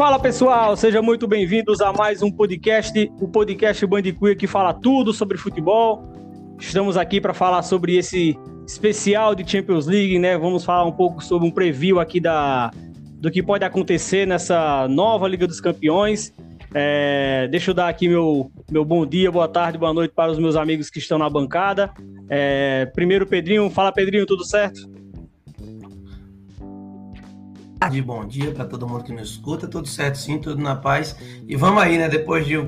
Fala pessoal, sejam muito bem-vindos a mais um podcast, o podcast Bandicuia que fala tudo sobre futebol. Estamos aqui para falar sobre esse especial de Champions League, né? Vamos falar um pouco sobre um preview aqui da, do que pode acontecer nessa nova Liga dos Campeões. É, deixa eu dar aqui meu, meu bom dia, boa tarde, boa noite para os meus amigos que estão na bancada. É, primeiro, Pedrinho. Fala, Pedrinho, tudo certo? Tarde, bom dia para todo mundo que nos escuta, tudo certo sim, tudo na paz. E vamos aí, né? Depois de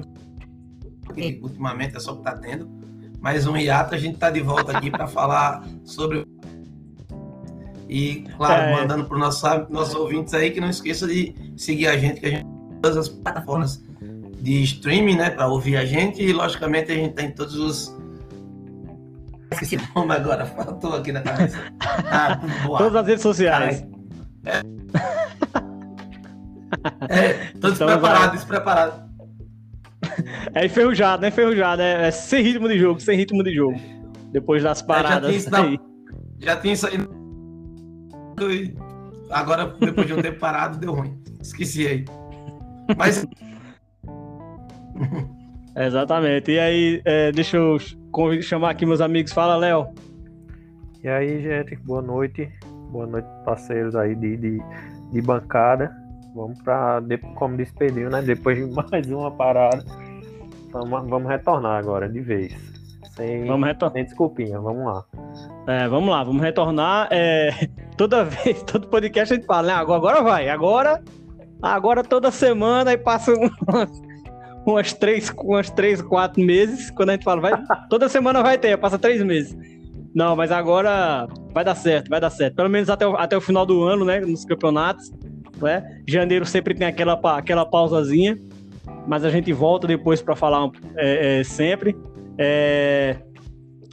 ultimamente é só que tá tendo mais um hiato, a gente tá de volta aqui para falar sobre e claro, é. mandando para os nossos, ouvintes aí que não esqueça de seguir a gente, que a gente tem todas as plataformas de streaming, né, para ouvir a gente e logicamente a gente tem tá todos os o nome agora, faltou aqui na cabeça. Ah, Todas as redes sociais. É. É, todos então, preparados, despreparados. É enferrujado, é enferrujado. É, é, sem ritmo de jogo, sem ritmo de jogo. Depois das paradas. É, já, tinha aí. já tinha isso aí. Agora, depois de um tempo parado, deu ruim. Esqueci aí. Mas. Exatamente. E aí, é, deixa eu chamar aqui meus amigos. Fala, Léo. E aí, gente, boa noite. Boa noite, parceiros aí de, de, de bancada. Vamos para, como despediu, né? Depois de mais uma parada, vamos, vamos retornar agora, de vez. Sem, vamos retornar. sem desculpinha, vamos lá. É, vamos lá, vamos retornar. É, toda vez, todo podcast a gente fala, né? Agora, agora vai, agora, agora toda semana e passa umas, umas, três, umas três, quatro meses. Quando a gente fala, vai, toda semana vai ter, passa três meses. Não, mas agora vai dar certo, vai dar certo. Pelo menos até o, até o final do ano, né? Nos campeonatos né? Janeiro sempre tem aquela, aquela pausazinha, mas a gente volta depois para falar é, é, sempre. É...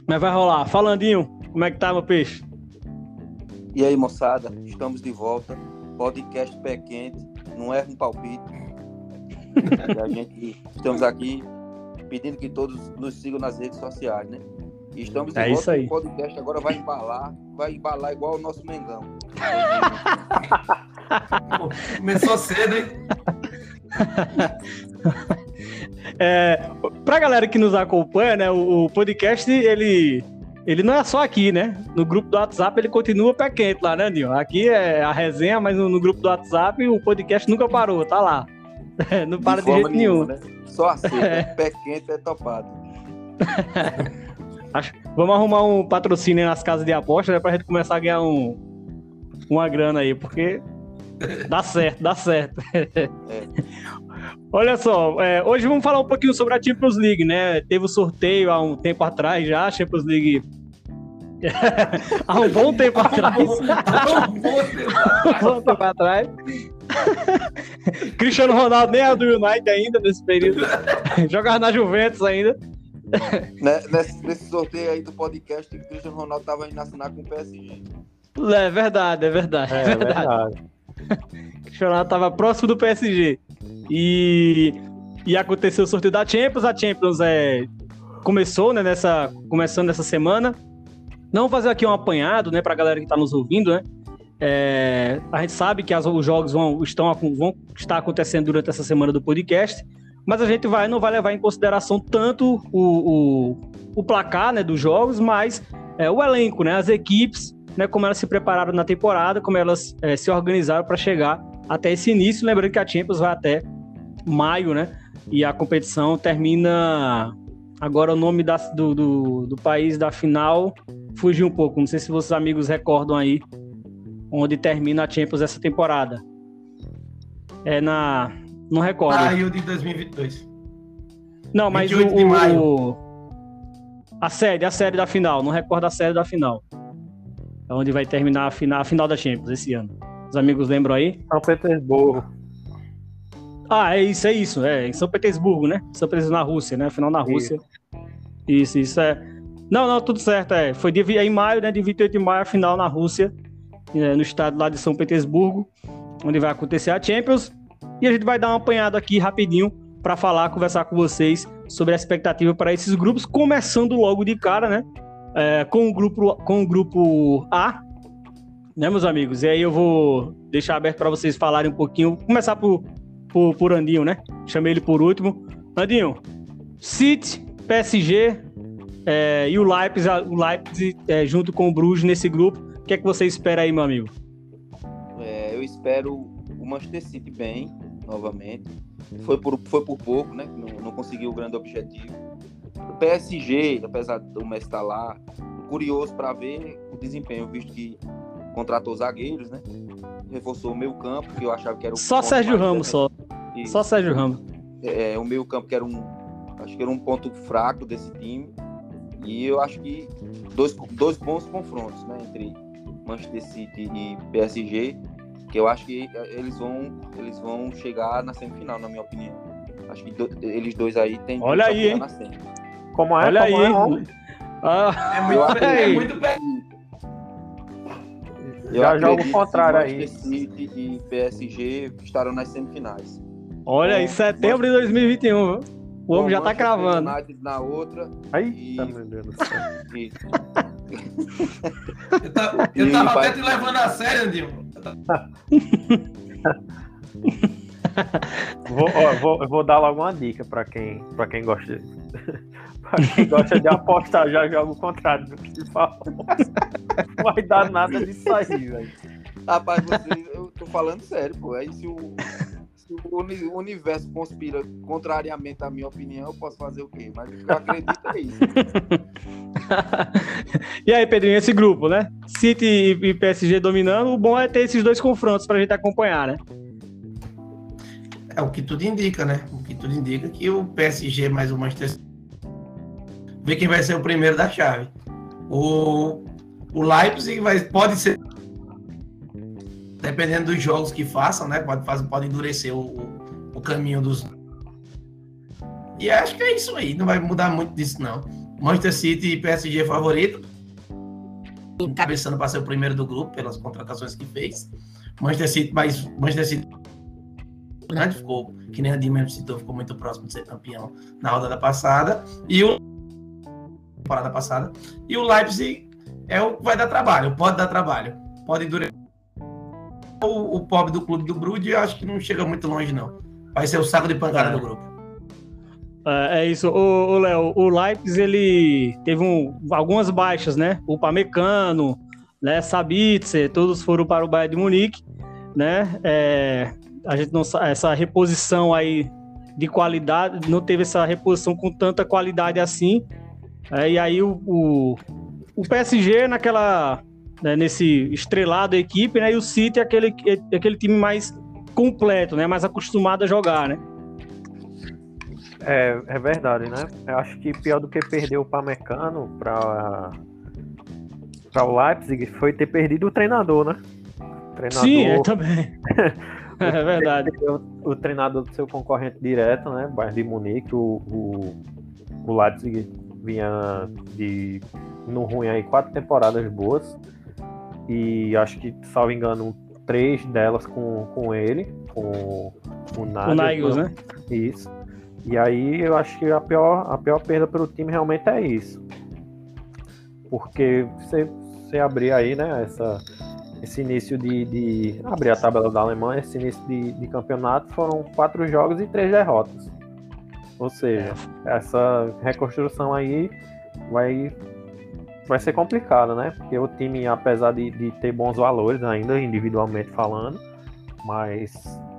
Mas vai rolar. Falandinho, como é que tá, meu peixe? E aí, moçada, estamos de volta. Podcast pé quente, não erra um palpite. a gente estamos aqui pedindo que todos nos sigam nas redes sociais, né? Estamos é volta. Isso aí. O podcast agora vai embalar, vai embalar igual o nosso Mengão. Começou cedo, hein? É, pra galera que nos acompanha, né, o, o, podcast, ele, ele não é só aqui, né? No grupo do WhatsApp ele continua pé quente lá, né, Nil? Aqui é a resenha, mas no, no, grupo do WhatsApp o podcast nunca parou, tá lá. Não para de, de jeito nenhum. Né? Só assim, é. pé quente é topado. Acho, vamos arrumar um patrocínio nas casas de aposta, né, pra gente começar a ganhar um, uma grana aí, porque Dá certo, dá certo. É. Olha só, é, hoje vamos falar um pouquinho sobre a Champions League, né? Teve o um sorteio há um tempo atrás já, a Champions League. há um bom tempo atrás. há um bom tempo atrás. Cristiano Ronaldo nem é do United ainda nesse período. Jogava na Juventus ainda. Né, nesse, nesse, sorteio aí do podcast, o Cristiano Ronaldo estava indo assinar com o PSG. É verdade, é verdade. É, é verdade. verdade. Cristiano estava próximo do PSG. E, e aconteceu o sorteio da Champions. A Champions é, começou, né, nessa, começando nessa semana. Não vou fazer aqui um apanhado, né, a galera que está nos ouvindo, né? É, a gente sabe que as, os jogos vão, estão, vão estar acontecendo durante essa semana do podcast, mas a gente vai, não vai levar em consideração tanto o, o, o placar né, dos jogos, mas é, o elenco, né, as equipes né, como elas se prepararam na temporada, como elas é, se organizaram para chegar até esse início. Lembrando que a Champions vai até maio, né? E a competição termina. Agora o nome da, do, do, do, país da final fugiu um pouco. Não sei se vocês amigos recordam aí onde termina a Champions essa temporada. É na. Não recordo. Ah, Rio de 2022. Não, mas o, o, a série, a série da final. Não recordo a série da final onde vai terminar a final, a final da Champions esse ano. Os amigos lembram aí? São Petersburgo. Ah, é isso, é isso. É em São Petersburgo, né? São Petersburgo na Rússia, né? Final na Rússia. Isso, isso, isso é. Não, não, tudo certo. É. Foi de, em maio, né? De 28 de maio, a final na Rússia, é, no estado lá de São Petersburgo, onde vai acontecer a Champions. E a gente vai dar uma apanhada aqui rapidinho para falar, conversar com vocês sobre a expectativa para esses grupos, começando logo de cara, né? é, com, o grupo, com o grupo A, né, meus amigos? E aí eu vou deixar aberto para vocês falarem um pouquinho. Começar por, por, por Andinho, né? Chamei ele por último. Andinho, City, PSG é, e o Leipzig, o Leipzig é, junto com o Bruges nesse grupo. O que é que você espera aí, meu amigo? É, eu espero o Manchester City bem, novamente. Foi por, foi por pouco, né? Não, não conseguiu o grande objetivo. O PSG, apesar do Messi estar lá, curioso para ver o desempenho, visto que contratou zagueiros, né? Reforçou o meio campo, que eu achava que era o. Só Sérgio Ramos, só. E, só Sérgio Ramos. É, o meio campo que era um. Acho que era um ponto fraco desse time. E eu acho que dois, dois bons confrontos, né? Entre Manchester City e PSG. Que eu acho que eles vão, eles vão chegar na semifinal, na minha opinião. Acho que do, eles dois aí têm Olha aí, hein? Como é? Olha Como aí. É, ah, é muito, é muito eu Já jogo o contrário aí. City e PSG estarão nas semifinais. Olha aí, setembro de 2021, viu? O homem já tá cravando. Na outra. Aí, e... tá meu Deus do céu. eu, tá, eu tava até te levando a sério, Andinho. vou, ó, vou, vou dar logo uma dica pra quem, pra quem gosta de, pra quem gosta de apostar, já joga o contrário do que. Não vai dar nada disso aí, velho. Rapaz, você, eu tô falando sério, pô. Aí se o, o universo conspira contrariamente à minha opinião, eu posso fazer o quê? Mas eu acredito é isso. e aí, Pedrinho, esse grupo, né? City e PSG dominando, o bom é ter esses dois confrontos pra gente acompanhar, né? É o que tudo indica, né? O que tudo indica que o PSG mais o Manchester ver quem vai ser o primeiro da chave. O, o Leipzig vai, pode ser, dependendo dos jogos que façam, né? Pode, fazer, pode endurecer o, o caminho dos. E acho que é isso aí, não vai mudar muito disso, não. Manchester City e PSG favorito. Encabeçando para ser o primeiro do grupo, pelas contratações que fez. Manchester City, mas Manchester City grande, ficou, que nem a Di mesmo citou, ficou muito próximo de ser campeão na rodada passada. E o temporada passada. E o Leipzig é o vai dar trabalho, pode dar trabalho, pode durar. O, pobre do clube do Brude, acho que não chega muito longe, não. Vai ser o saco de pancada é. do grupo. É, é isso, o Léo. O Leipzig ele teve um, algumas baixas, né? O Pamecano, né? Sabitzer, todos foram para o Bayern de Munique, né? É, a gente não essa reposição aí de qualidade, não teve essa reposição com tanta qualidade assim. É, e aí o, o, o PSG naquela né, nesse estrelado equipe, né? E o City é aquele, é aquele time mais completo, né? Mais acostumado a jogar, né? É, é verdade, né? Eu acho que pior do que perder o Pamecano para para o Leipzig foi ter perdido o treinador, né? O treinador... Sim, é também. é verdade. O, o, treinador do seu concorrente direto, né? Bayern de Munique, o, o, o Leipzig vinha de no ruim aí quatro temporadas boas e acho que, salvo engano, três delas com, com ele, com, com o Nagels, né? Isso. E aí eu acho que a pior, a pior perda para o time realmente é isso. Porque você, você abrir aí, né, essa, esse início de, de abrir a tabela da Alemanha, esse início de, de campeonato foram quatro jogos e três derrotas. Ou seja, essa reconstrução aí vai, vai ser complicada, né? Porque o time, apesar de, de ter bons valores ainda, individualmente falando, mas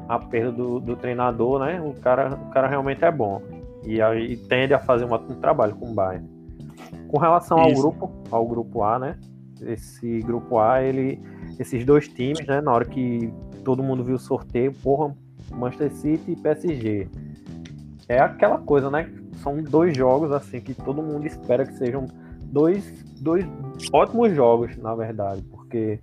a perda do, do treinador, né? O cara, o cara realmente é bom. E aí tende a fazer um, um trabalho com o Bayern. Com relação ao grupo, ao grupo A, né? Esse grupo A, ele, esses dois times, né? Na hora que todo mundo viu o sorteio, porra, Manchester City e PSG é aquela coisa, né? São dois jogos assim que todo mundo espera que sejam dois, dois ótimos jogos, na verdade, porque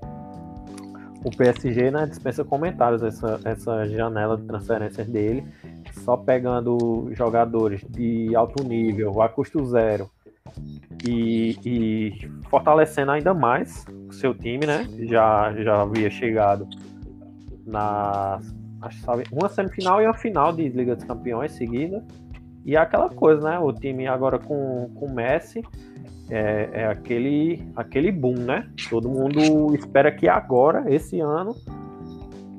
o PSG né, dispensa comentários essa, essa janela de transferências dele, só pegando jogadores de alto nível, a custo zero, e, e, fortalecendo ainda mais o seu time, né? Já, já havia chegado na sabe, uma semifinal e uma final de Liga dos Campeões seguida. E é aquela coisa, né? O time agora com o Messi é, é, aquele, aquele boom, né? Todo mundo espera que agora, esse ano,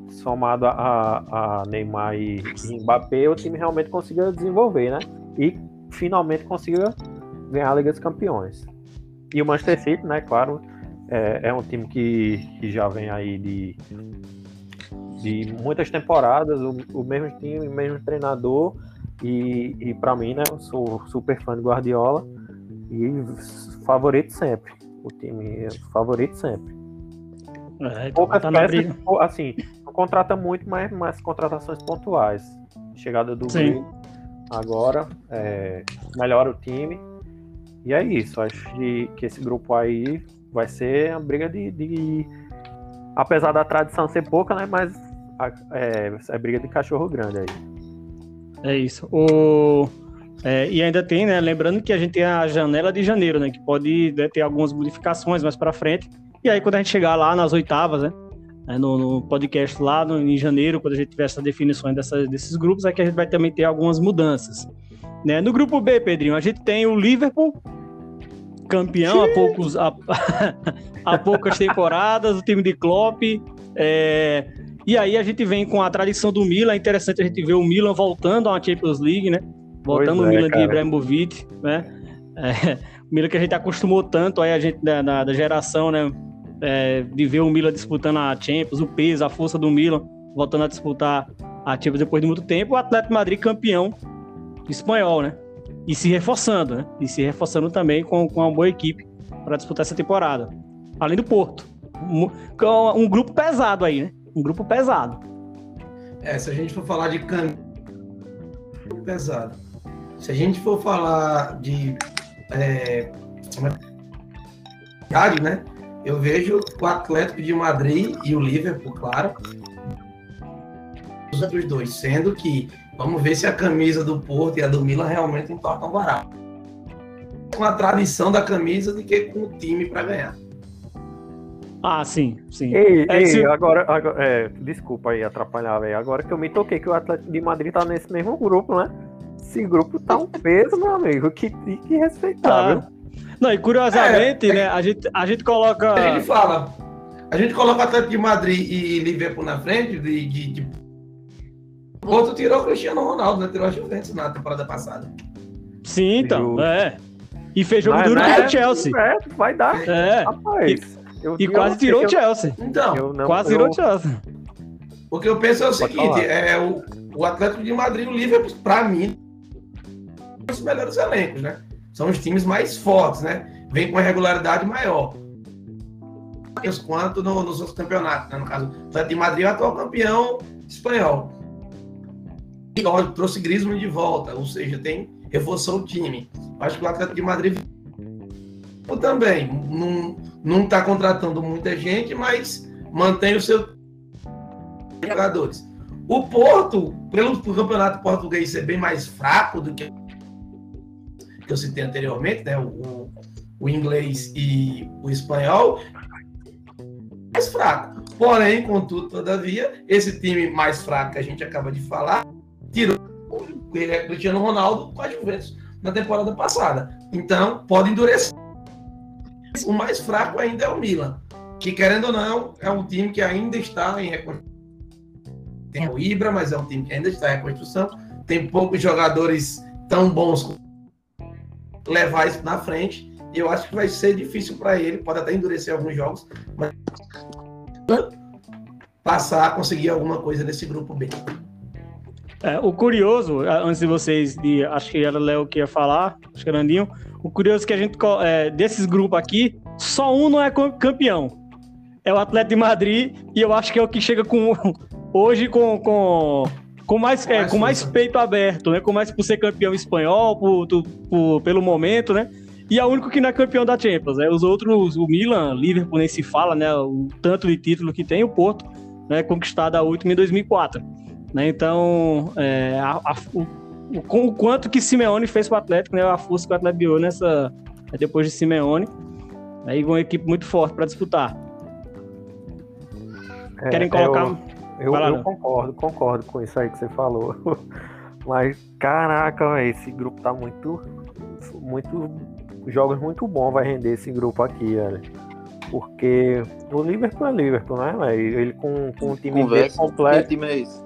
somado a, a Neymar e, Mbappé, o time realmente consiga desenvolver, né? E finalmente consiga ganhar a Liga dos Campeões. E o Manchester City, né, claro, é, é um time que, que já vem aí de, de muitas temporadas, o, o mesmo time, o mesmo treinador, e, e para mim, né, eu sou super fã de Guardiola e favorito sempre. O time é favorito sempre. É, então Poucas tá peças, assim, não contrata muito, mas, mas contratações pontuais. Chegada do Sim. agora é, melhora o time. E é isso. Acho que, que esse grupo aí vai ser a briga de, de, Apesar da tradição ser pouca, né? Mas é, é briga de cachorro grande aí. É isso. O... É, e ainda tem, né? Lembrando que a gente tem a janela de janeiro, né? Que pode né, ter algumas modificações mais para frente. E aí, quando a gente chegar lá nas oitavas, né? É, no, no, podcast lá no, em janeiro, quando a gente tiver essa definição dessa, desses grupos, é que a gente vai também ter algumas mudanças. Né? No grupo B, Pedrinho, a gente tem o Liverpool, campeão há, poucos, há, há, poucas temporadas, o time de Klopp. É, e aí a gente vem com a tradição do Milan. É interessante a gente ver o Milan voltando a uma Champions League, né? Voltando o é, Milan cara. de Ibrahimovic, né? É, o Milan que a gente acostumou tanto aí, a gente da, da, da geração, né? É, de ver o Milan disputando a Champions, o peso, a força do Milan, voltando a disputar a Champions depois de muito tempo. O Atlético Madrid campeão espanhol, né? E se reforçando, né? E se reforçando também com, com uma boa equipe para disputar essa temporada. Além do Porto. Um, um, grupo pesado aí, né? Um grupo pesado. É, se a gente for falar de caminho pesado. Se a gente for falar de é, né? Eu vejo o Atlético de Madrid e o Liverpool, claro, os outros dois, sendo que Vamos ver se a camisa do Porto e a do Milan realmente importam barato. Com a tradição da camisa de que com o time para ganhar. Ah, sim, sim. Ei, é, ei se... agora, agora é, desculpa aí atrapalhar, velho. Agora que eu me toquei que o Atlético de Madrid tá nesse mesmo grupo, né? Esse grupo tá um peso, meu amigo. Que, que respeitável. Tá. Não, e curiosamente, é, né, a gente, a gente coloca. A gente fala. A gente coloca o Atlético de Madrid e Liverpool na frente de, de, de o outro tirou o Cristiano Ronaldo, né? Tirou a Juventus na temporada passada. Sim, então. É. E fez jogo duro contra o Chelsea. É, vai dar. É. Rapaz. E, e quase tirou o Chelsea. Então, não, quase tirou o Chelsea. O que eu penso é o seguinte: é o, o Atlético de Madrid e o Liverpool, pra mim, os melhores elencos, né? São os times mais fortes, né? Vem com uma regularidade maior. Quanto no, nos outros campeonatos, né? No caso, o Atlético de Madrid é o atual campeão espanhol trouxe Griezmann de volta, ou seja, tem reforçou o time. Acho que o Atlético de Madrid também não não está contratando muita gente, mas mantém o seu jogadores. O Porto, pelo campeonato português ser bem mais fraco do que que eu citei anteriormente, né? O, o inglês e o espanhol, mais fraco. Porém, contudo, todavia, esse time mais fraco que a gente acaba de falar tirou ele é Cristiano Ronaldo com a Juventus na temporada passada. Então, pode endurecer. O mais fraco ainda é o Milan, que querendo ou não, é um time que ainda está em reconstrução. Tem o Ibra, mas é um time que ainda está em reconstrução. Tem poucos jogadores tão bons levar isso na frente. E eu acho que vai ser difícil para ele, pode até endurecer alguns jogos, mas passar a conseguir alguma coisa nesse grupo B. É, o curioso, antes de vocês, de, acho que era o Léo que ia falar, acho que era Andinho, o curioso é que a gente, é, desses grupos aqui, só um não é campeão. É o Atlético de Madrid, e eu acho que é o que chega com hoje com, com, com, mais, é, com mais peito aberto, né? Com mais por ser campeão espanhol, por, por, pelo momento, né? E é o único que não é campeão da Champions, né? Os outros, o Milan, Liverpool nem se fala, né? O tanto de título que tem, o Porto, né? Conquistado a última em 2004. Né? Então, é, a, a, o, o, quanto que Simeone fez para o Atlético, né? a força que o Atlético deu nessa, é, depois de Simeone. Aí uma equipe muito forte para disputar. É, Querem colocar. Eu, eu, eu concordo, concordo com isso aí que você falou. Mas, caraca, véio, esse grupo tá muito. Muito. Jogos muito bons vai render esse grupo aqui, velho. Porque o Liverpool é Liverpool, né? Ele com, com o time Conversa, completo. Que time é esse?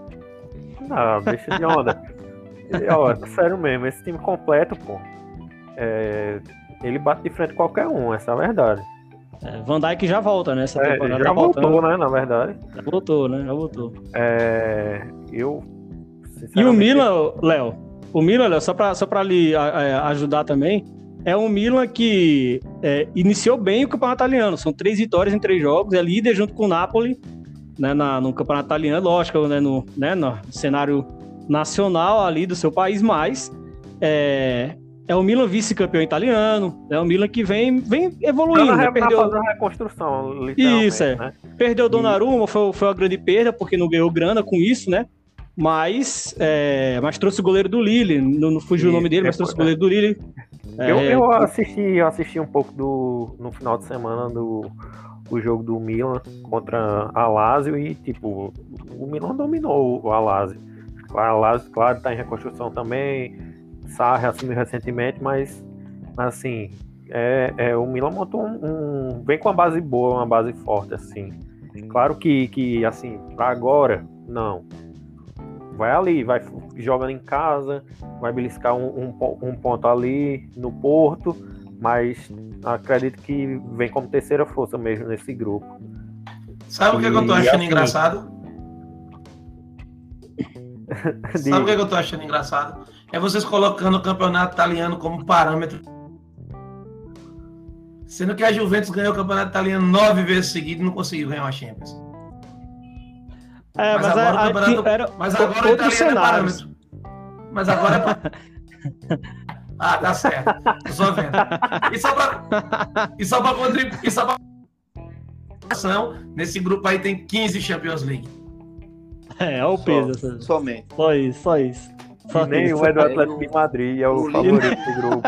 Não, deixa de onda. Ó, sério mesmo, esse time completo, pô. É, ele bate de frente qualquer um, essa é a verdade. É, Van Dijk já volta, né? Essa É, temporada já tá voltou, voltando. né? Na verdade. Já voltou, né? Já voltou. É, eu. E o Milan, Léo, o Milan, Léo, só pra, só pra lhe a- ajudar também, é um Milan que é, iniciou bem o campeonato italiano. São três vitórias em três jogos, é líder junto com o Napoli, né, na, no campeonato italiano, lógico, né, no, né, no cenário nacional ali do seu país, mas é, é o Milan vice-campeão italiano, é o Milan que vem, vem Tá evoluindo, na, né, tá perdeu, a reconstrução, Isso, é. né? Perdeu o Donnarumma, foi, foi uma grande perda, porque não ganhou grana com isso, né? Mas, é, mas trouxe o goleiro do Lille, não, não fugiu o Isso, nome dele, mas é, trouxe o é. goleiro do Lille. Eu, É, eu assisti, eu assisti um pouco do no final de semana do o jogo do Milan contra a Lazio e tipo o Milan dominou o Lazio. A Lazio, claro, está em reconstrução também. Sarri assumiu recentemente, mas assim é, é, o Milan montou um, um- vem com uma base boa, uma base forte assim. Claro que que assim para agora não. Vai ali, vai jogando em casa, vai beliscar um, um, um ponto ali no Porto, mas acredito que vem como terceira força mesmo nesse grupo. Sabe o que, que eu tô achando assim, engraçado? De- Sabe o que, que eu tô achando engraçado? É vocês colocando o campeonato italiano como parâmetro. Sendo que a Juventus ganhou o campeonato italiano nove vezes seguidas e não conseguiu ganhar uma Champions. É, Mas mas, agora o a- a- campeonato- era Mas o- agora o italiano é parâmetro. Mas agora é. Ah, tá certo. Tô só vendo. E só pra, e só pra contribuir. E só pra... Nesse grupo aí tem 15 Champions League. É, é o Só- peso. essa- Somente. Só isso, só isso. Nem isso. um é do É, Atlético o- de Madrid, é o o favorito do grupo.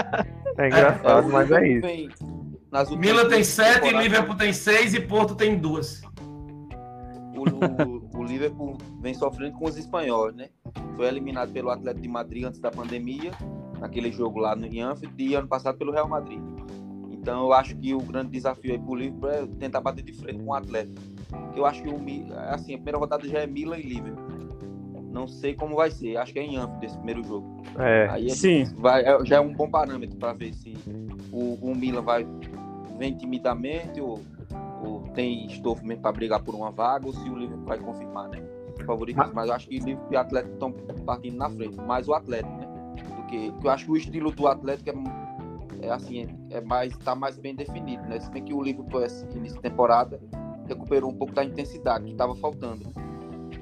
É engraçado, o mas é isso. tem duas 7, temporadas, Liverpool tem 6 e Porto tem 2. O, o- o Liverpool vem sofrendo com os espanhóis, né? Foi eliminado pelo Atlético de Madrid antes da pandemia, naquele jogo lá no Anfield, e ano passado pelo Real Madrid. Então eu acho que o grande desafio aí pro Liverpool é tentar bater de frente com o Atlético. Eu acho que o assim, a primeira rodada já é Milan e Liverpool. Não sei como vai ser, acho que é em Anfield esse primeiro jogo. É, Aí é- Sim. vai, é- já é um bom parâmetro para ver se o, o Milan vai vem timidamente ou, ou tem estofo mesmo para brigar por uma vaga ou se o Liverpool vai confirmar, né? Favoritos, mas, eu acho que o Liverpool e o Atlético estão partindo na frente, mais o Atlético, né? Porque eu acho que o estilo do Atlético é, é assim, é mais tá mais bem definido, né? Se bem que o Liverpool de temporada recuperou um pouco da intensidade que estava faltando.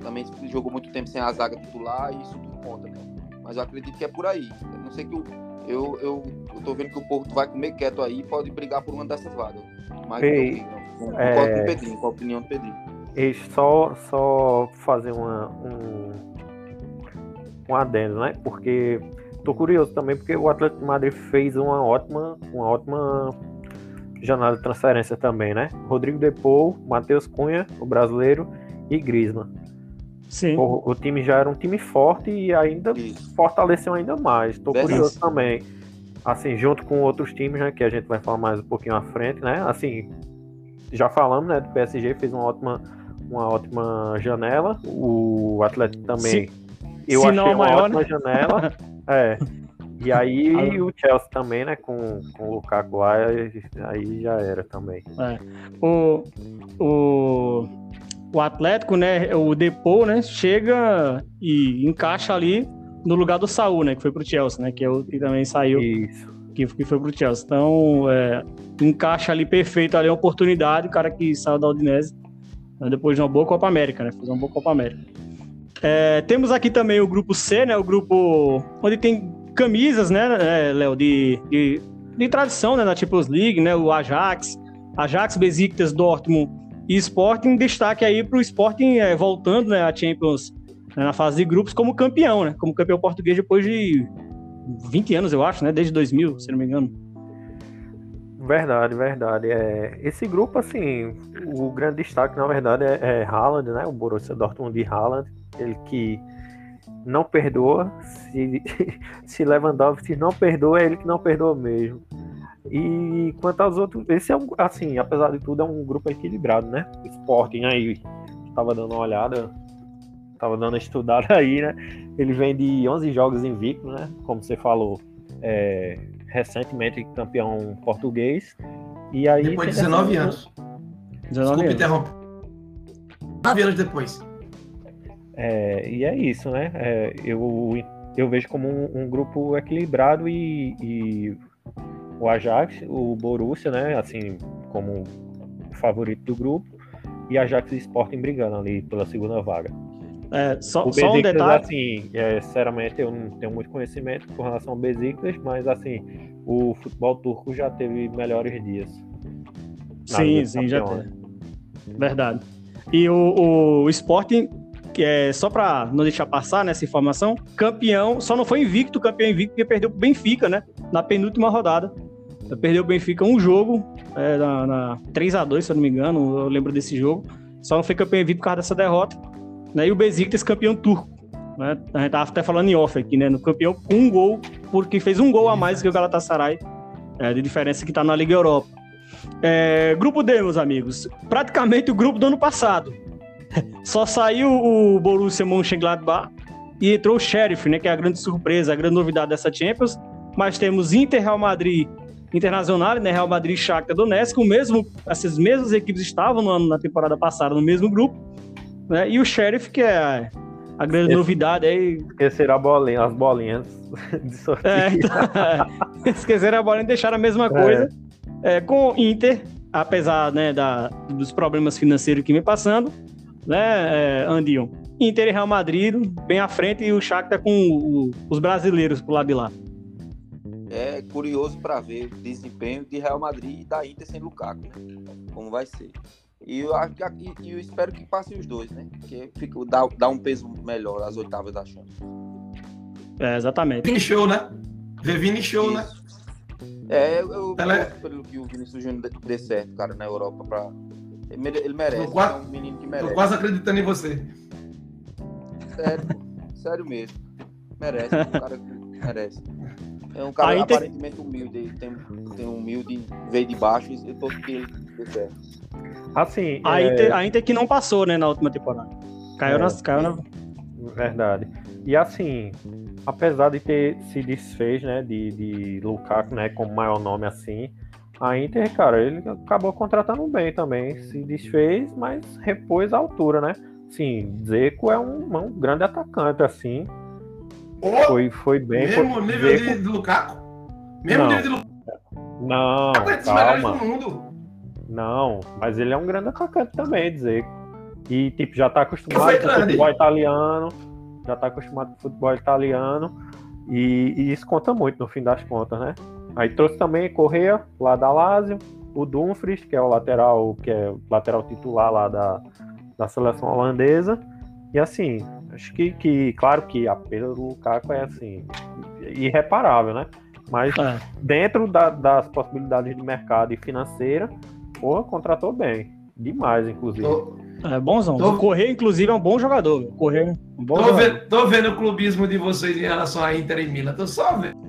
Também jogou muito tempo sem a zaga titular e isso tudo conta, né? Mas eu acredito que é por aí. Eu não sei que o, eu, eu, eu tô vendo que o Porto vai comer quieto aí e pode brigar por uma dessas vagas. Mas Ei, eu, eu, é- concordo com o Pedrinho, com a opinião do Pedrinho. e só, só fazer uma, um, um adendo, né? Porque tô curioso também, porque o Atlético de Madrid fez uma ótima, uma ótima janela de transferência também, né? Rodrigo Depou, Matheus Cunha, o brasileiro, e Griezmann. Sim. O, o time já era um time forte e ainda Isso. fortaleceu ainda mais. Tô Verdade. curioso também. Assim, junto com outros times, né, que a gente vai falar mais um pouquinho à frente, né? Assim, já falamos, né, do PSG fez uma ótima uma ótima janela. O Atlético também. eu se achei não a uma maior, ótima né? janela. é. E aí o Chelsea também, né, com, com o Lukaku lá, aí já era também. O, o, o Atlético, né? O Depou, né? Chega e encaixa ali no lugar do Saul, né? Que foi pro Chelsea, né? Que é o que também saiu, Isso. que, que foi pro Chelsea. Então, é, encaixa ali perfeito ali a oportunidade, o cara que saiu da Udinese né, depois de uma boa Copa América, né? Fez uma boa Copa América. É, temos aqui também o grupo C, né? O grupo onde tem camisas, né, é, Léo, de, de, de tradição, né? Na Champions League, né? O Ajax, Ajax, Besiktas, Dortmund e Sporting. Destaque aí para o Sporting é, voltando né, a Champions né, na fase de grupos como campeão, né? Como campeão português depois de 20 anos, eu acho, né? Desde 2000, se não me engano. Verdade, verdade. É, esse grupo, assim, o grande destaque, na verdade, é, é Haaland, né? O Borussia Dortmund de Haaland. Ele que não perdoa. Se, se Lewandowski não perdoa, é ele que não perdoa mesmo. E quanto aos outros, esse é um, assim, apesar de tudo, é um grupo equilibrado, né? O Sporting aí, tava dando uma olhada, tava dando uma estudada aí, né? Ele vem de 11 jogos invicto, né? Como você falou, é, recentemente campeão português. E aí depois de 19 anos. 19 Desculpa interromper. 9 anos depois. É, e é isso, né? É, eu, eu vejo como um, um grupo equilibrado e, e, o Ajax, o Borussia, né? Assim, como favorito do grupo, e Ajax e Sporting brigando ali pela segunda vaga. É, só, o só um detalhe. Assim, é, sinceramente, eu não tenho muito conhecimento com relação ao Besiktas, mas assim, o futebol turco já teve melhores dias. Sim, sim, já teve. Verdade. E o, o Sporting, que é só para não deixar passar nessa informação, campeão, só não foi invicto, campeão invicto, porque perdeu o Benfica, né? Na penúltima rodada. Perdeu o Benfica um jogo, é, na, na 3x2, se eu não me engano, eu lembro desse jogo. Só não foi campeão por causa dessa derrota. Né? E o Besiktas campeão turco. Né? A gente tava até falando em off aqui, né? No campeão com um gol, porque fez um gol a mais que o Galatasaray, é, de diferença que tá na Liga Europa. É, grupo D, meus amigos. Praticamente o grupo do ano passado. Só saiu o Borussia Mönchengladbach e entrou o Sheriff, né? Que é a grande surpresa, a grande novidade dessa Champions. Mas temos Inter, Real Madrid, Internacional, né? Real Madrid e Shakhtar Donetsk. O mesmo, essas mesmas equipes estavam no ano, na temporada passada no mesmo grupo. Né? E o Sheriff, que é a grande Esse, novidade aí. Esqueceram a bolinha, as bolinhas de sorteio. É, então, é, esqueceram a bolinha e deixaram a mesma coisa. É. com Inter, apesar né, da, dos problemas financeiros que vem passando, né, é, Andion? Inter e Real Madrid bem à frente e o Shakhtar com o, os brasileiros pro lado de lá. É curioso para ver o desempenho de Real Madrid e da Inter sem Lukaku, né? como vai ser. E eu acho que e eu espero que passem os dois, né? Porque fica, dá, dá um peso melhor às oitavas da Champions. É, exatamente. Vini Show, né? Vini Show, né? É, eu, eu Ela... pelo que o Vinícius Júnior dê certo, cara, na Europa pra. Ele merece, quase, é um menino que merece. Tô quase acreditando em você. Sério, sério mesmo. Merece, um cara que merece. É um cara aparentemente humilde, tem, tem humilde, veio de baixo e eu tô que ele. Assim, a, é... Inter, a Inter que não passou, né, na última temporada. Caiu, é, nas, caiu na... Verdade. E assim, apesar de ter se desfez, né, de, de Lukaku, né, como maior nome assim, a Inter, cara, ele acabou contratando bem também. Se desfez, mas repôs a altura, né? Sim, Zeco é um, um grande atacante, assim. Oh, foi, foi bem. Mesmo foi, nível Zeco... de, Lukaku? Mesmo não, nível de Lukaku? Não, calma. Do mundo. Não, mas ele é um grande atacante também, dizer. E tipo, já tá acostumado com o futebol italiano, já tá acostumado com o futebol italiano, e, e, isso conta muito no fim das contas, né? Aí trouxe também Correia, lá da Lazio, o Dumfries, que é o lateral, que é o lateral titular lá da, da seleção holandesa. E assim, acho que, que claro que a perda do Lukaku é assim, irreparável, né? Mas é. dentro da, das possibilidades de mercado e financeira, Porra, contratou bem. Demais, inclusive. Tô... É bonzão. Tô... O Correia, inclusive, é um bom jogador. Correia, é um bom tô, jogador. Vendo, tô vendo o clubismo de vocês em relação a Inter e Milan. Tô só vendo.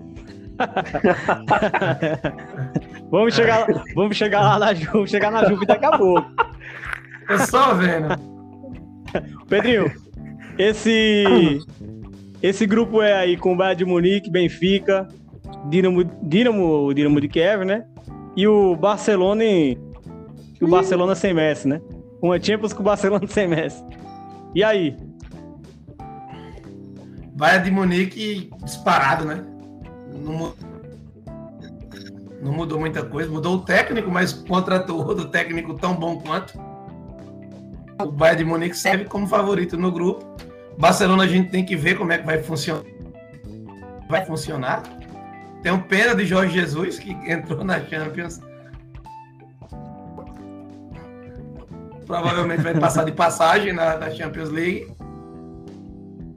vamos, chegar, vamos chegar lá na Juve, chegar na Juve daqui a pouco. Tô só vendo. Pedrinho, esse esse grupo é aí com o Bayern de Munique, Benfica, Dinamo, Dinamo, Dinamo de Kiev, né? E o Barcelona em o Barcelona sem Messi, né? Uma Champions com o Barcelona sem Messi. E aí? Vai de Munique disparado, né? Não, não mudou muita coisa. Mudou o técnico, mas contratou outro técnico tão bom quanto. O Bayern de Munique serve como favorito no grupo. Barcelona a gente tem que ver como é que vai funcionar. Vai funcionar. Tem um pena de Jorge Jesus que entrou na Champions provavelmente vai passar de passagem na, na Champions League.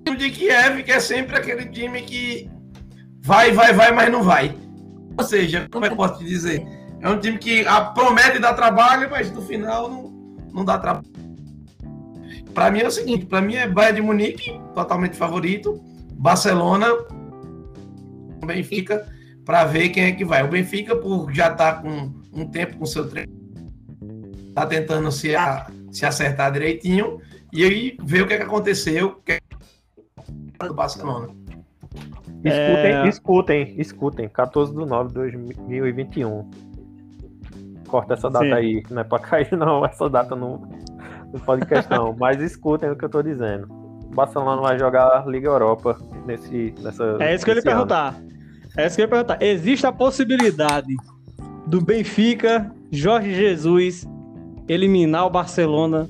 O de Kiev, que é sempre aquele time que vai, vai, vai, mas não vai. Ou seja, como é que eu posso te dizer? É um time que a, promete dar trabalho, mas no final não, não dá trabalho. Para mim é o seguinte, para mim é Bayern de Munique, totalmente favorito, Barcelona, Benfica, para ver quem é que vai. O Benfica, por já estar tá com um tempo com seu treino, tá tentando se, a, se acertar direitinho e aí ver o que, é que aconteceu que é do Barcelona. Escutem, é... escutem, escutem. 14 de 9 de 2021. Corta essa data Sim. aí, não é pra cair, não, essa data no, no podcast, não. Mas escutem o que eu tô dizendo. O Barcelona vai jogar Liga Europa nesse, nessa. É isso que eu ia perguntar. É isso que eu ia perguntar. Existe a possibilidade do Benfica, Jorge Jesus, eliminar o Barcelona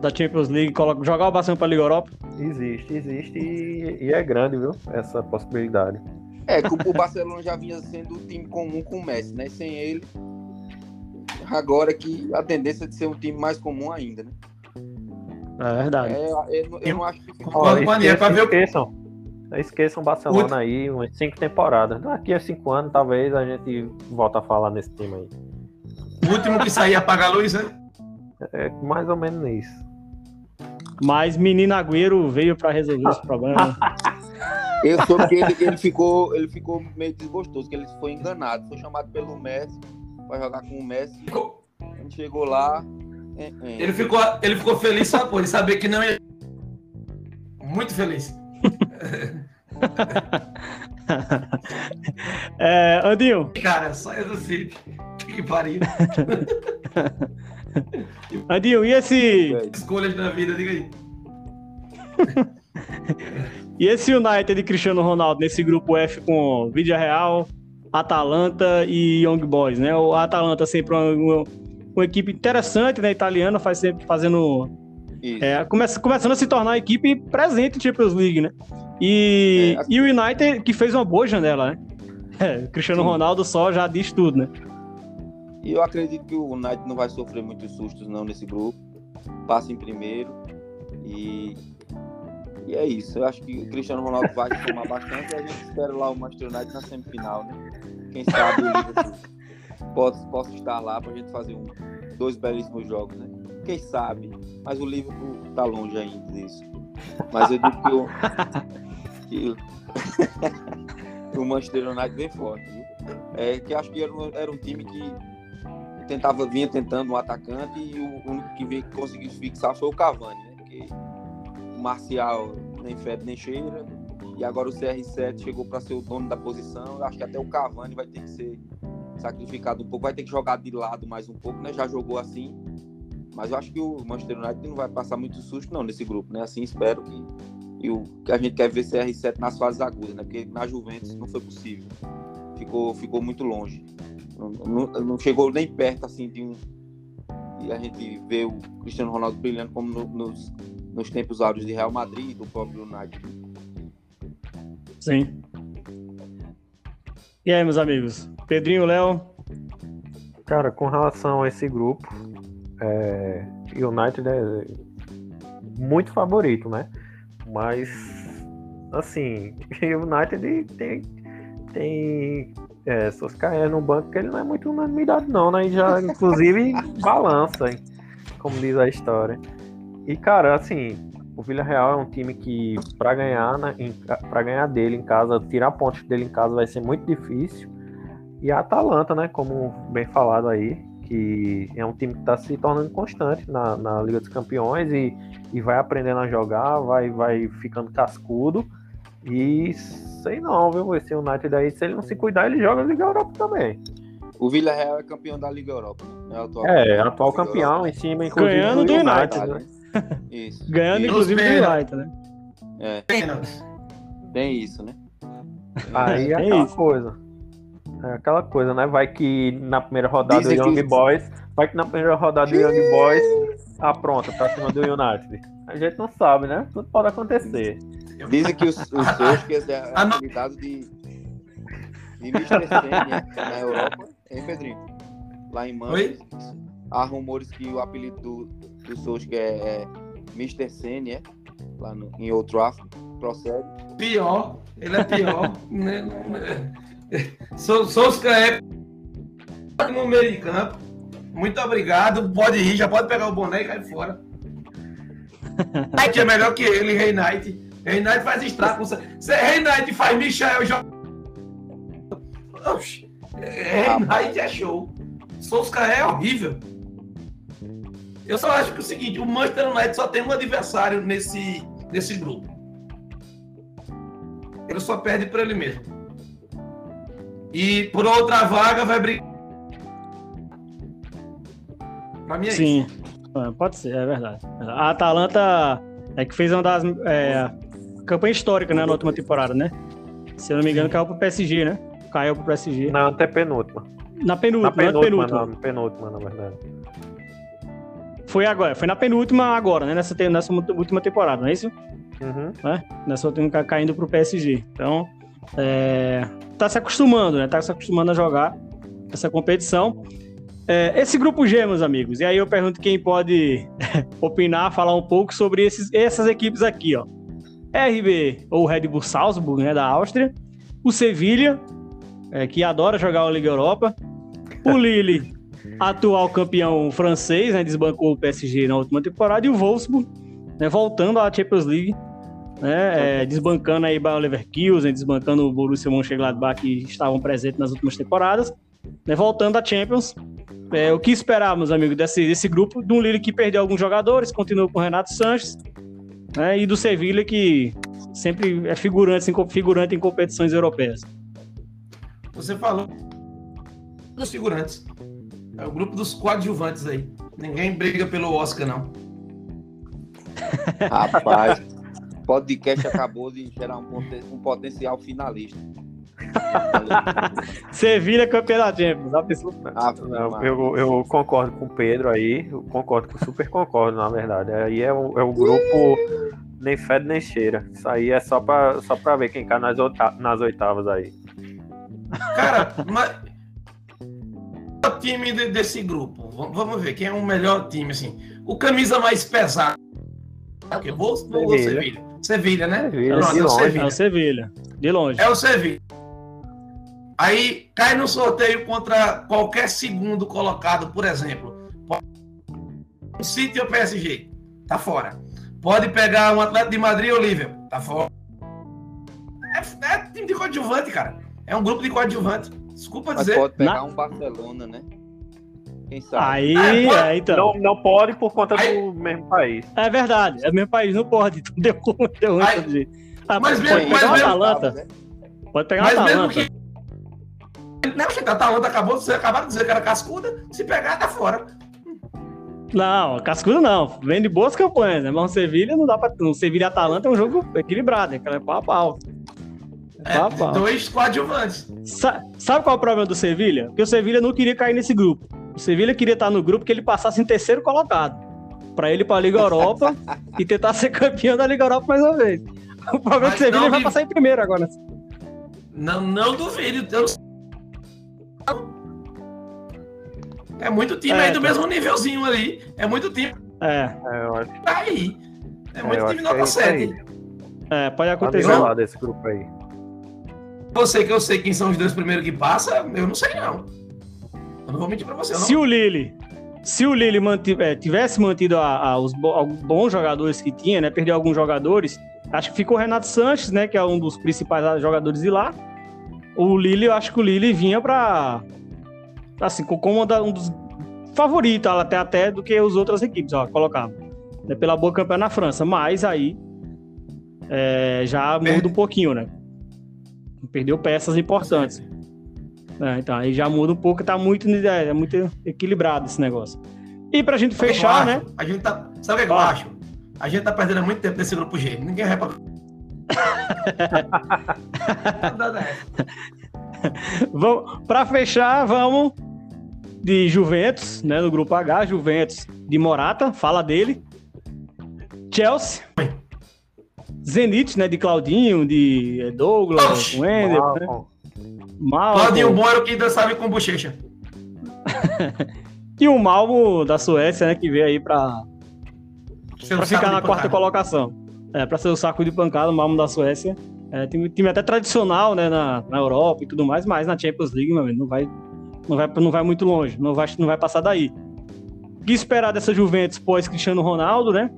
da Champions League, jogar o Barcelona para a Liga Europa? Existe, existe e, e, é grande, viu? Essa possibilidade. É, o Barcelona já vinha sendo um time comum com o Messi, né? Sem ele, agora que a tendência é de ser um time mais comum ainda, né? É verdade. É, eu, eu, não acho que. Ó, esqueçam, esqueçam, esqueçam Barcelona aí, umas cinco temporadas. Daqui a cinco anos, talvez a gente volta a falar nesse time aí. O último que sair apaga a luz, né? É mais ou menos isso. Mas Menino Agüero veio para resolver esse problema. Eu soube que ele, ele, ficou, ele ficou meio desgostoso, que ele foi enganado. Foi chamado pelo Messi para jogar com o Messi. A gente chegou lá. É, é. Ele, ficou, ele ficou feliz só por ele saber que não ia. Muito feliz. é, Andinho. Cara, saia do sítio. Que pariu. Andinho, e esse. Escolhas da vida, diga aí. e esse United de Cristiano Ronaldo nesse grupo F com Vídea Real, Atalanta e Young Boys, né? O Atalanta sempre uma, uma, uma equipe interessante, né? Italiana, faz sempre fazendo. É, começa, começando a se tornar uma equipe presente em Champions League, né? E, é, assim... e o United que fez uma boa janela, né? É, Cristiano Sim. Ronaldo só já diz tudo, né? E eu acredito que o United não vai sofrer muitos sustos não nesse grupo. Passa em primeiro. E, e é isso. Eu acho que o Cristiano Ronaldo vai tomar bastante e a gente espera lá o Manchester United na semifinal, né? Quem sabe o Liverpool possa, possa estar lá para a gente fazer um, dois belíssimos jogos, né? Quem sabe? Mas o Liverpool tá longe ainda disso. Mas eu digo que o, que o Manchester United vem forte, viu? É, que acho que era um, era um time que tentava, vinha tentando um atacante e o único que veio, conseguiu fixar foi o Cavani, né? Porque o Marcial nem fede nem cheira e agora o CR7 chegou para ser o dono da posição. Eu acho que até o Cavani vai ter que ser sacrificado um pouco, vai ter que jogar de lado mais um pouco, né? Já jogou assim. Mas eu acho que o Manchester United não vai passar muito susto não nesse grupo, né? Assim espero que e o que a gente quer ver CR7 nas fases agudas, né? Porque na Juventus não foi possível. Ficou ficou muito longe. Não, não, chegou nem perto assim de um. E a gente vê o Cristiano Ronaldo brilhando como no, nos, nos tempos áureos de Real Madrid, do próprio United. Sim. E aí, meus amigos? Pedrinho, Léo? Cara, com relação a esse grupo, é, United é muito favorito, né? Mas, assim, United tem, tem é, Soscaé no banco, que ele não é muito unanimidade, não, né? E já, inclusive, balança, hein? como diz a história. E, cara, assim, o Villarreal é um time que, para ganhar, né, para ganhar dele em casa, tirar pontos dele em casa vai ser muito difícil. E a Atalanta, né, como bem falado aí, que é um time que está se tornando constante na, na Liga dos Campeões e, e vai aprendendo a jogar, vai, vai ficando cascudo. E sei não, viu? Esse United aí, se ele não se cuidar, ele joga a Liga Europa também. O Villarreal é campeão da Liga Europa, né? É, atual, é, atual campeão Europa. em cima, inclusive, Ganhando do United, United né? Isso. Ganhando, isso. inclusive, do United, né? É. Tem isso, né? Aí é aquela isso. coisa. É aquela coisa, né? Vai que na primeira rodada do Young que... Boys. Vai que na primeira rodada do Young Boys. Ah, pronto, pra cima do United. A gente não sabe, né? Tudo pode acontecer. Dizem que os, os Solskjaer é apelidado de, de Mr. Senior na Europa, hein, Pedrinho? Lá em Manchester. Há rumores que o apelido do, do Solskjaer é, é Mr. Senior, lá no, em Old Trafford. Procede. Pior, ele é pior. Né? Solskjaer é no meio de campo. Muito obrigado. Pode ir, já pode pegar o boné e cair fora. Knight é melhor que ele, Rei Knight. Rei Knight faz estrago. Se Rei Knight faz Michel Oxi, é, aí é show. Solskjaer é horrível. Eu só acho que é o seguinte, o Manchester United só tem um adversário nesse, nesse grupo. Ele só perde para ele mesmo. E por outra vaga vai brigar. Pra mim é Sim, isso. É, pode ser, é verdade. A Atalanta é que fez uma das é, campanha histórica, né, na última temporada, né? Se eu não me engano, caiu pro PSG, né? Caiu pro PSG. Não, até penúltima. Na penúltima, na penúltima, na penúltima. Não, penúltima, na verdade. Foi agora, foi na penúltima agora, né? Nessa, nessa última temporada, não é isso? Uhum. É? Nessa última caindo pro PSG. Então, é, tá se acostumando, né? Tá se acostumando a jogar essa competição. É, esse grupo G, meus amigos, e aí eu pergunto quem pode opinar, falar um pouco sobre esses, essas equipes aqui, ó. RB, ou Red Bull Salzburg, né, da Áustria. O Sevilha, é, que adora jogar a Liga Europa. O Lille, atual campeão francês, né, desbancou o PSG na última temporada. E o Wolfsburg, né, voltando à Champions League, né, é, desbancando aí o Leverkusen, desbancando o Borussia Mönchengladbach, que estavam presentes nas últimas temporadas. Né, voltando à Champions. É, o que esperávamos, amigo, desse, desse grupo? Um Lille que perdeu alguns jogadores, continuou com o Renato Sanches, né, e do Sevilha, que sempre é figurante, figurante em competições europeias. Você falou dos figurantes. É o grupo dos coadjuvantes aí. Ninguém briga pelo Oscar, não. Rapaz, o podcast acabou de gerar um, um potencial finalista. Sevilha campeão Champions. Ah, não, eu, eu concordo com o Pedro aí. Eu concordo, super concordo, na verdade. Aí é o, é o grupo nem fede nem cheira. Isso aí é só pra, só pra ver quem cai nas, nas oitavas aí. Cara, mas. O time de, desse grupo. Vamos ver quem é o melhor time, assim. O camisa mais pesado. É o quê? Vou, vou Sevilha. Sevilha, né? Sevilha, Pronto, de longe. É o Sevilha. De longe. É o Sevilha. Aí cai no sorteio contra qualquer segundo colocado, por exemplo. O City ou PSG? Tá fora. Pode pegar um Atlético de Madrid ou Liverpool? Tá fora. É, é time de coadjuvante, cara. É um grupo de coadjuvante. Desculpa Mas dizer. Pode pegar Na... um Barcelona, né? Quem sabe? Aí, é, pode... é, então. Não, não pode por conta Aí... do mesmo país. É verdade, é o mesmo país, não pode. Deu, deu Aí... Ah, mas mesmo, pode pegar mas o Atalanta. Né? Pode pegar o Atalanta. Que... Não, a Atalanta acabou de acabar de dizer que era cascuda. Se pegar, tá fora. Não, cascuda não. Vem de boas campanhas, né? Mas o Sevilha não dá pra. O Sevilha e Atalanta é um jogo equilibrado, né? É pau a pau. É, pau. Dois coadjuvantes. Sa sabe qual é o problema do Sevilha? Porque o Sevilha não queria cair nesse grupo. O Sevilha queria estar no grupo que ele passasse em terceiro colocado. Pra ele ir pra Liga Europa e tentar ser campeão da Liga Europa mais uma vez. O problema é que o Sevilha vai passar em primeiro agora. Não, não duvido. Eu é muito time é, aí do tá. mesmo nívelzinho ali. É muito time. É. é eu acho. Tá aí. É muito é, time nota 7. É, pode acontecer. lá desse grupo aí. Você que eu sei quem são os dois primeiros que passa, eu não sei não. Eu não vou mentir pra você, não. Se o Lille, se o Lille mantive, tivesse mantido a, a, os bons jogadores que tinha, né? Perdeu alguns jogadores. Acho que ficou o Renato Sanches, né? Que é um dos principais jogadores de lá. O Lille, eu acho que o Lille vinha pra assim, como um dos favoritos até, até do que as outras equipes, ó, colocavam. Né, pela boa campanha na França, mas aí é, já muda um pouquinho, né? Perdeu peças importantes. É, então, aí já muda um pouco, tá muito, é, muito equilibrado esse negócio. E pra gente fechar, né? A gente tá. Sabe o que eu acho? A gente tá perdendo muito tempo nesse grupo G. Ninguém pra. vamos, pra fechar, vamos de Juventus, né, no grupo H, Juventus de Morata, fala dele. Chelsea. Zenit, né, de Claudinho, de Douglas, Wender, né? Malmo. Claudinho bom era o que dançava com bochecha. e o Malmo da Suécia, né, que veio aí pra, pra ficar na quarta colocação. É, pra ser o saco de pancada, o Malmo da Suécia. É, time, time até tradicional, né, na, na Europa e tudo mais, mas na Champions League, meu amigo, não vai não vai, não vai muito longe, não vai, não vai passar daí. O que esperar dessa Juventus pós Cristiano Ronaldo, né?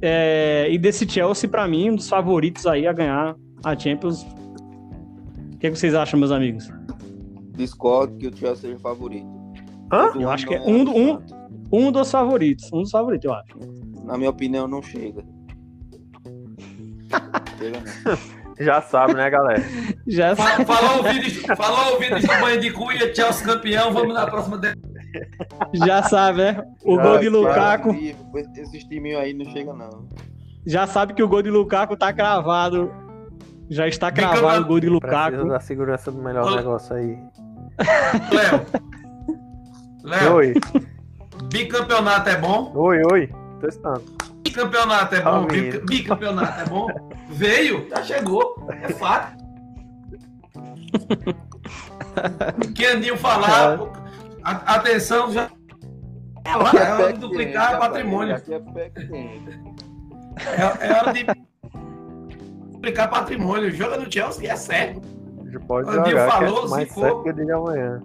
É, e desse Chelsea, para mim, um dos favoritos aí a ganhar a Champions. O que, é que vocês acham, meus amigos? discordo que o Chelsea seja favorito. Hã? Eu acho que é um é um- fato. Um dos favoritos. Um dos favoritos, eu acho. Na minha opinião, não chega. chega não. Já sabe, né, galera? Já Fa- Falou o vídeo, falou o vídeo de banho de cuia, Chelsea campeão, vamos na próxima. Já sabe, né? O Já gol de. Lukaku. Esses timinhos aí não chegam, não. Já sabe que o gol de Lukaku tá cravado. Já está cravado o gol de Precisa Lukaku. da segurança do melhor negócio aí. Léo. Léo, Oi, bicampeonato é bom? oi, oi. Testando. Bicampeonato é bom? Bic-. Bicampeonato é bom? Veio, já chegou, é fato. Que Andinho falar, a- atenção, já. É hora, é hora de duplicar patrimônio. É. É, é hora de duplicar patrimônio. Joga no Chelsea, é certo. Já pode jogar, falou, que é mais zicou. certo que o dia de amanhã.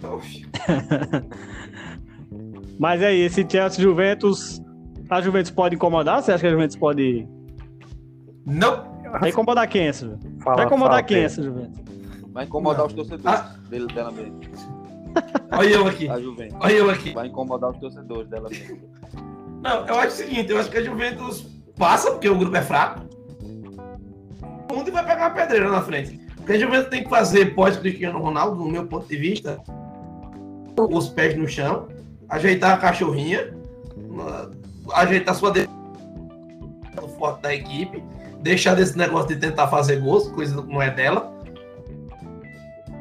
Mas aí, esse Chelsea Juventus. A Juventus pode incomodar? Você acha que a Juventus pode. Não, Vai incomodar quem essa? Vai incomodar fala, quem essa Juventus? Vai incomodar Não. os torcedores Ah. dele, dela mesmo. olha eu aqui, olha eu aqui. Vai incomodar os torcedores dela mesmo. Não, eu acho o seguinte, eu acho que a Juventus passa, porque o grupo é fraco. O mundo vai pegar uma pedreira na frente. O que a Juventus tem que fazer pós-Cristiano Ronaldo, no meu ponto de vista, os pés no chão, ajeitar a cachorrinha, ajeitar sua defesa forte da equipe, deixar desse negócio de tentar fazer gols, coisa que não é dela.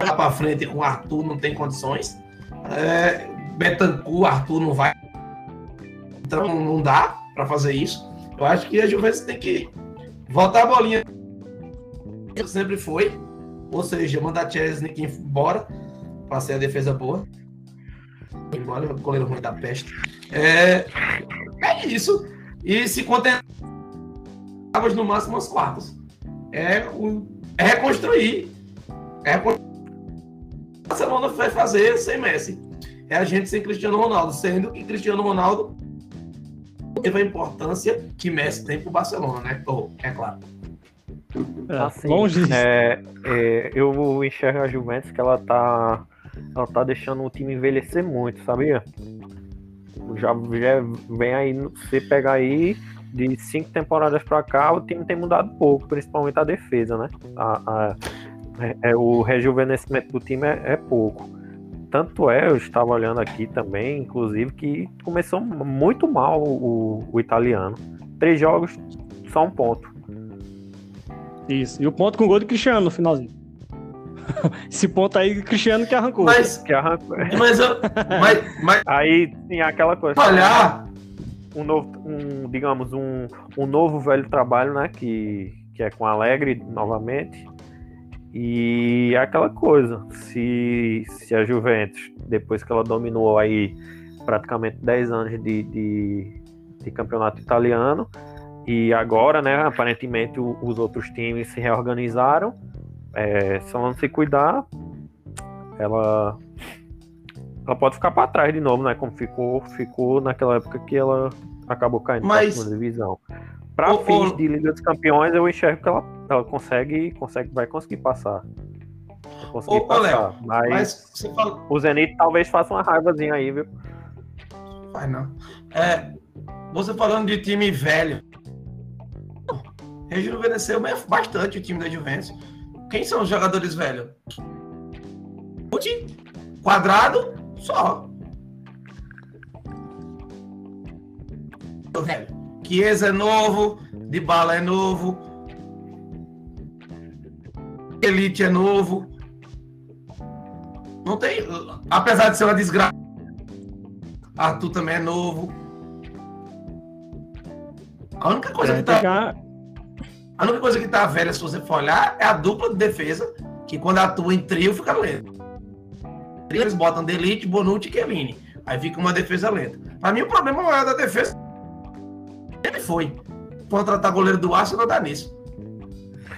Lá pra frente com o Arthur não tem condições. É, Betancourt, Arthur não vai. Então não dá pra fazer isso. Eu acho que a Juventus tem que voltar a bolinha. Sempre foi. Ou seja, mandar Chesney embora pra ser a defesa boa. Embora o goleiro ruim da peste. É, é isso. E se contentar no máximo as quartas. É, é reconstruir. É reconstruir. O Barcelona vai fazer sem Messi. É a gente sem Cristiano Ronaldo, sendo que Cristiano Ronaldo teve a importância que Messi tem pro Barcelona, né? Oh, é claro. É, Assim, longe. É, é, eu enxergo a Juventus que ela tá, ela tá deixando o time envelhecer muito, sabia? Já, já vem aí, você pegar aí de cinco temporadas pra cá, o time tem mudado pouco, principalmente a defesa, né? A, a- é, é, o rejuvenescimento do time é, é pouco. Tanto é, eu estava olhando aqui também, inclusive, que começou muito mal o, o italiano. Três jogos, só um ponto. Isso. E o ponto com o gol de Cristiano no finalzinho. Esse ponto aí, Cristiano que arrancou. Mas, Que arrancou. mas, eu- mas, mas Aí tinha aquela coisa. olhar, Um novo, um, digamos, um, um novo velho trabalho, né? Que, que é com Alegre novamente. E é aquela coisa. Se, se a Juventus, depois que ela dominou aí praticamente 10 anos de, de, de campeonato italiano, e agora, né, aparentemente o- os outros times se reorganizaram. É, se ela não se cuidar, ela ela pode ficar para trás de novo, né? Como ficou, ficou naquela época que ela acabou caindo Mas- para segunda divisão. Para fins de Liga dos Campeões, eu enxergo que ela, ela consegue, consegue, vai conseguir passar. Vai conseguir ô, passar. Léo, mas, mas você fala. o Zenit talvez faça uma raivazinha aí, viu? Faz não. É, você falando de time velho. Rejuvenesceu bastante o time da Juventus. Quem são os jogadores velhos? Quadrado, só. O velho. Chiesa é novo, Dybala é novo, Elite é novo. Não tem. Apesar de ser uma desgraça. Arthur também é novo. A única coisa É, que tá, a única coisa que tá velha, se você for olhar, é a dupla de defesa, que quando atua em trio fica lento. Eles botam Delite, Bonucci e Chiellini. Aí fica uma defesa lenta. Pra mim, o problema maior da defesa ele foi. Contratar goleiro do Arsenal dá nisso.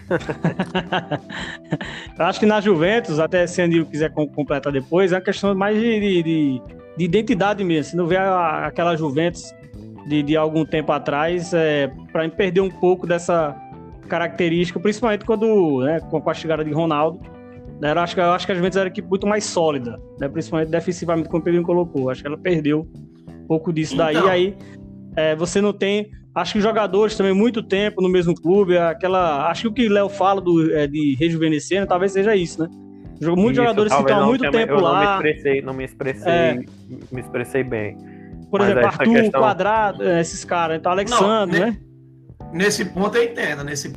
Eu acho que na Juventus, até se Andil quiser com- completar depois, é uma questão mais de, de, de- de identidade mesmo. Se não vê a- aquela Juventus de, de algum tempo atrás, é, para perder um pouco dessa característica, principalmente quando, né, com a chegada de Ronaldo, Eu acho, que, eu acho que a Juventus era a equipe muito mais sólida, né? principalmente defensivamente, como o Pedrinho colocou. Acho que ela perdeu um pouco disso daí. Então. Aí é, você não tem. Acho que os jogadores também muito tempo no mesmo clube. Aquela, acho que o que o Léo fala do, é, de rejuvenescer, né, talvez seja isso, né? Muitos Isso, jogadores talvez ficam não muito tenha- tempo eu lá. Não me expressei, não me expressei, É. me expressei bem. Por Mas exemplo, Arthur, questão- Quadrado, é, esses caras. Então, Alexandre, Não, né? Nesse ponto eu entendo. Nesse...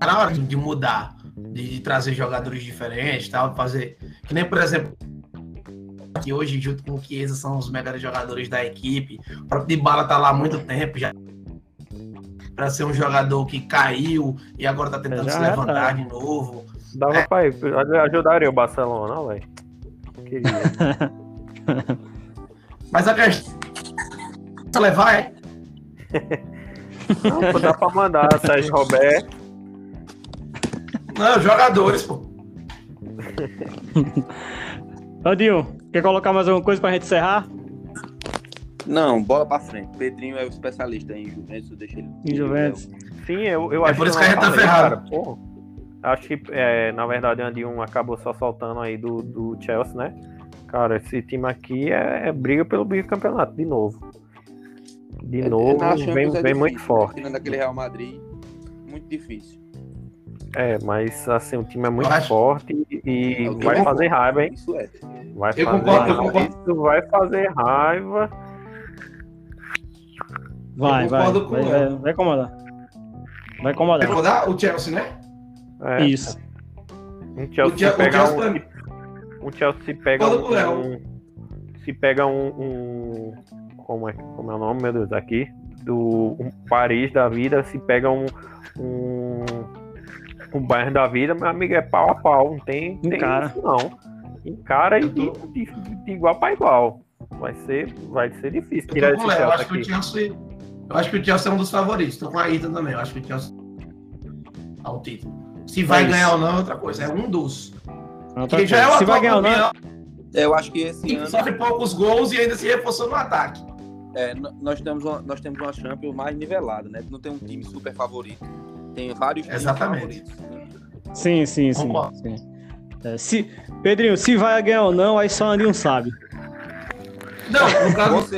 Na hora de- de mudar, de, de trazer jogadores diferentes, tal, fazer. Que nem, por exemplo, que hoje, junto com o Chiesa, são os melhores jogadores da equipe. O próprio Dybala tá lá há muito tempo já. Para ser um jogador que caiu e agora tá tentando Já se era. levantar de novo. Dava pra ir, ajudaria o Barcelona, velho. Queria. Mas a questão. Se levar é. Não, pô, dá pra mandar Sérgio Roberto. Não, jogadores, pô. Andinho, quer colocar mais alguma coisa pra gente encerrar? Não, bola pra frente. Pedrinho é o especialista em Juventus, deixa ele. Em Juventus. Sim, eu, eu É acho por isso que a não gente tá ferrado. Acho que, é, na verdade, o Andinho acabou só soltando aí do, do Chelsea, né? Cara, esse time aqui é, é briga pelo bicampeonato, de novo. De novo, vem, é vem difícil, muito né? forte. Tirando aquele Real Madrid, muito difícil. É, mas assim, o time é muito acho- forte e, e Eu vai fazer raiva, hein? Isso é. Vai Eu fazer concordo, eu raiva. concordo. Isso vai fazer raiva. Vai, vai. concordo com Vai, o vai, Léo. vai incomodar. Vai incomodar. Vou dar o Chelsea, né? É, Isso. Um O Chelsea, Chelsea- o pega Chelsea um, um Chelsea se pega um, um- se pega um, um- como é como é o nome meu Deus aqui do um Paris da vida se pega um um, um Bayern da vida meu amigo é pau a pau não tem, tem Encara. isso não encara e Eu de, tô- de- de igual para igual vai ser vai ser difícil Eu tirar tô esse Léo. Eu acho que o Chelsea. Eu acho que o Chelsea é um dos favoritos. Tô com a Ita também. Eu acho que o Chelsea. Ao título. Se vai isso. ganhar ou não é outra coisa. É um dos. Que já é coisa. o Se vai ganhar ou não, campeão, Eu acho que esse ano sofre poucos gols e ainda se reforçou no ataque. é, nós, temos uma, nós temos uma Champions mais nivelada, né? Não tem um time super favorito. Tem vários times Exatamente. favoritos. Sim, sim, sim. Sim. É, se, Pedrinho, se vai ganhar ou não, aí só Andinho sabe. Não, no caso,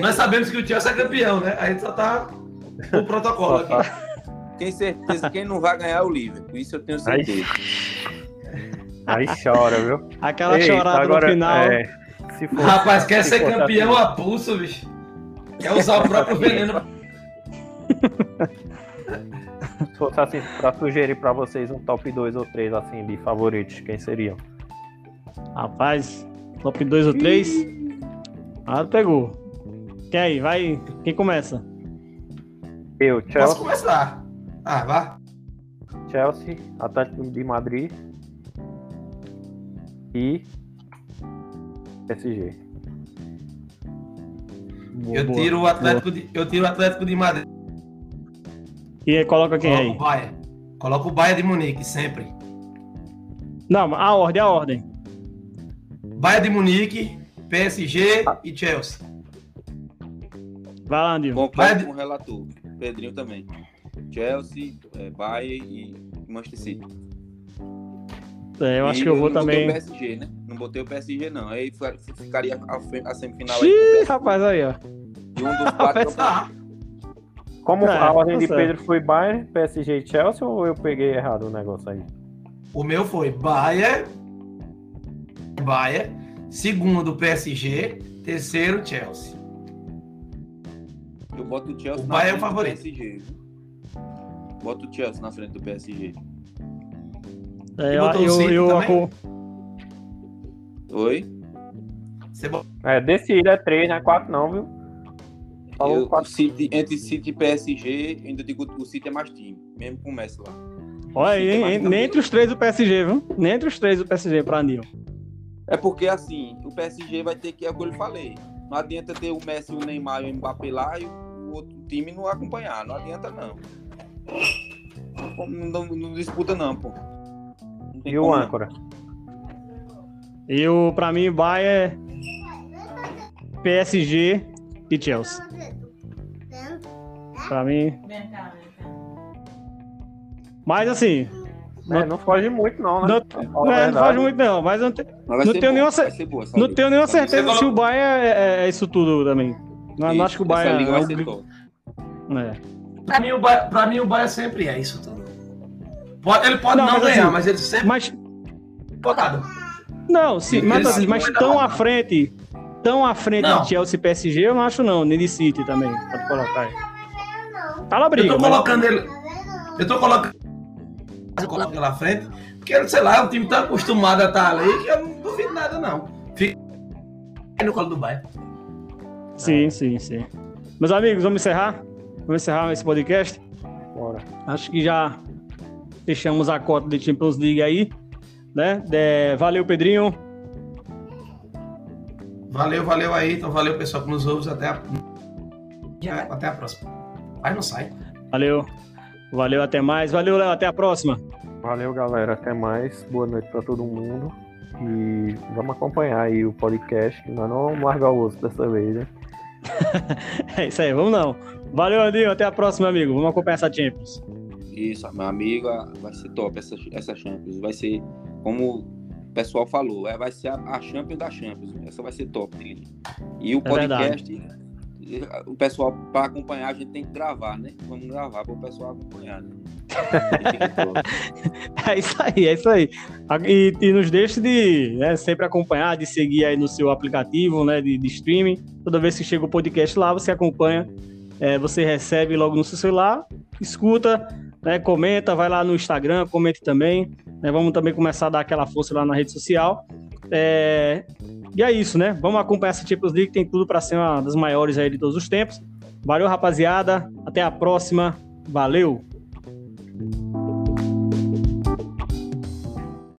nós sabemos que o Chelsea é campeão, né? A gente só tá no protocolo aqui. Tem certeza quem não vai ganhar é o Liverpool. Isso eu tenho Aí- certeza. aí chora viu Aquela Eita, chorada agora, no final. é, se for Rapaz, quer se ser for campeão assim, a pulso, bicho. Quer usar o próprio veneno. Se fosse assim, pra sugerir pra vocês um top 2 ou 3 assim, de favoritos, quem seriam? Rapaz, top 2 ou 3. Ah, pegou. Quem aí? Vai. Quem começa? Eu, Posso Chelsea, começar. Ah, vá. Chelsea, Atlético de Madrid e PSG. Boa, Eu tiro o Atlético de, eu tiro o Atlético de Madrid. E aí, coloca quem Coloco aí? o Bayern. Coloco o Bayern de Munique, sempre. Não, a ordem, a ordem. Bayern de Munique, PSG e Chelsea. Vai lá, Andinho. Concordo Vai- com o relator. Pedrinho também. Chelsea, é, Bayern e Manchester City. É, eu acho E que eu vou não também. botei o PSG, né? Não botei o PSG, não. Aí fica- ficaria a, a semifinal aí com o Ih, rapaz, aí, ó. E um dos quatro Ah, Como É, a ordem tá de. Pedro foi Bayern, PSG e Chelsea ou eu peguei errado o negócio aí? o meu foi Bayern, Bayern, segundo PSG, terceiro Chelsea. Eu boto o Chelsea O na Bayern é o frente do favorito. PSG. Boto o Chelsea na frente do PSG. É, eu, eu, eu, também? Oi? Você bota É, decida é 3, não é 4 não, viu? Falou Eu, o quatro. City, entre City e PSG, ainda digo que o City é mais time. Mesmo com o Messi lá. Olha aí, é nem entre os três do PSG, viu? Nem entre os três do PSG pra Andinho. É porque assim, o PSG vai ter que, é o que eu lhe falei. Não adianta ter o Messi, o Neymar e o Mbappé lá e o outro time não acompanhar. Não adianta não. Não, não- não disputa não, pô. Não tem E o âncora? Eu, pra mim, Bayern, PSG e Chelsea. Pra mim. Mas assim, Não, é, não foge muito, não, né? Não, é, não foge muito, não, mas não, tem, mas não tenho nenhuma, boa, não tenho nenhuma certeza se o Bahia é, é, é, isso tudo também. Não, isso, não acho que o Bahia é. é. Pra, mim, o Bahia, pra mim, o Bahia sempre é isso tudo. Pode, ele pode não, não ganhar, assim, mas ele sempre. Mas... Botado. Não, sim, mas, assim, mas tão à frente. Tão à frente não. de Chelsea e PSG, eu não acho, não. Nem de City também. Pode colocar aí. Tá na briga. Eu tô colocando mas... ele. Eu tô colocando. Eu coloco ele à frente. Porque, sei lá, o time tá acostumado a estar ali que eu não duvido nada, não. Fica no colo do bairro. Sim, sim, sim. Meus amigos, vamos encerrar? Vamos encerrar esse podcast? Bora. Acho que já fechamos a cota de Champions League aí. Né? É, valeu, Pedrinho. Valeu, valeu aí. Então, valeu, pessoal que nos ouve. Até a, até a próxima. Vai, não sai. Valeu. Valeu, até mais. Valeu, Léo. Até a próxima. Valeu, galera. Até mais. Boa noite para todo mundo. E vamos acompanhar aí o podcast. Nós não vamos largar o osso dessa vez, né? é isso aí, vamos não. Valeu, Andinho. Até a próxima, amigo. Vamos acompanhar essa Champions. Isso, meu amigo, vai ser top essa, essa Champions. Vai ser, como pessoal falou, é, vai ser a, a Champions da Champions. Essa vai ser top. E o é podcast, verdade o pessoal, para acompanhar, a gente tem que gravar, né? Vamos gravar para o pessoal acompanhar, né? é isso aí, é isso aí. E, e nos deixe de né, sempre acompanhar, de seguir aí no seu aplicativo né, de, de streaming. Toda vez que chega o podcast lá, você acompanha, é, você recebe logo no seu celular, escuta, né, comenta, vai lá no Instagram, comente também. Né, vamos também começar a dar aquela força lá na rede social. É, e é isso, né? Vamos acompanhar essa Champions League, tem tudo para ser uma das maiores aí de todos os tempos. Valeu, rapaziada. Até a próxima. Valeu!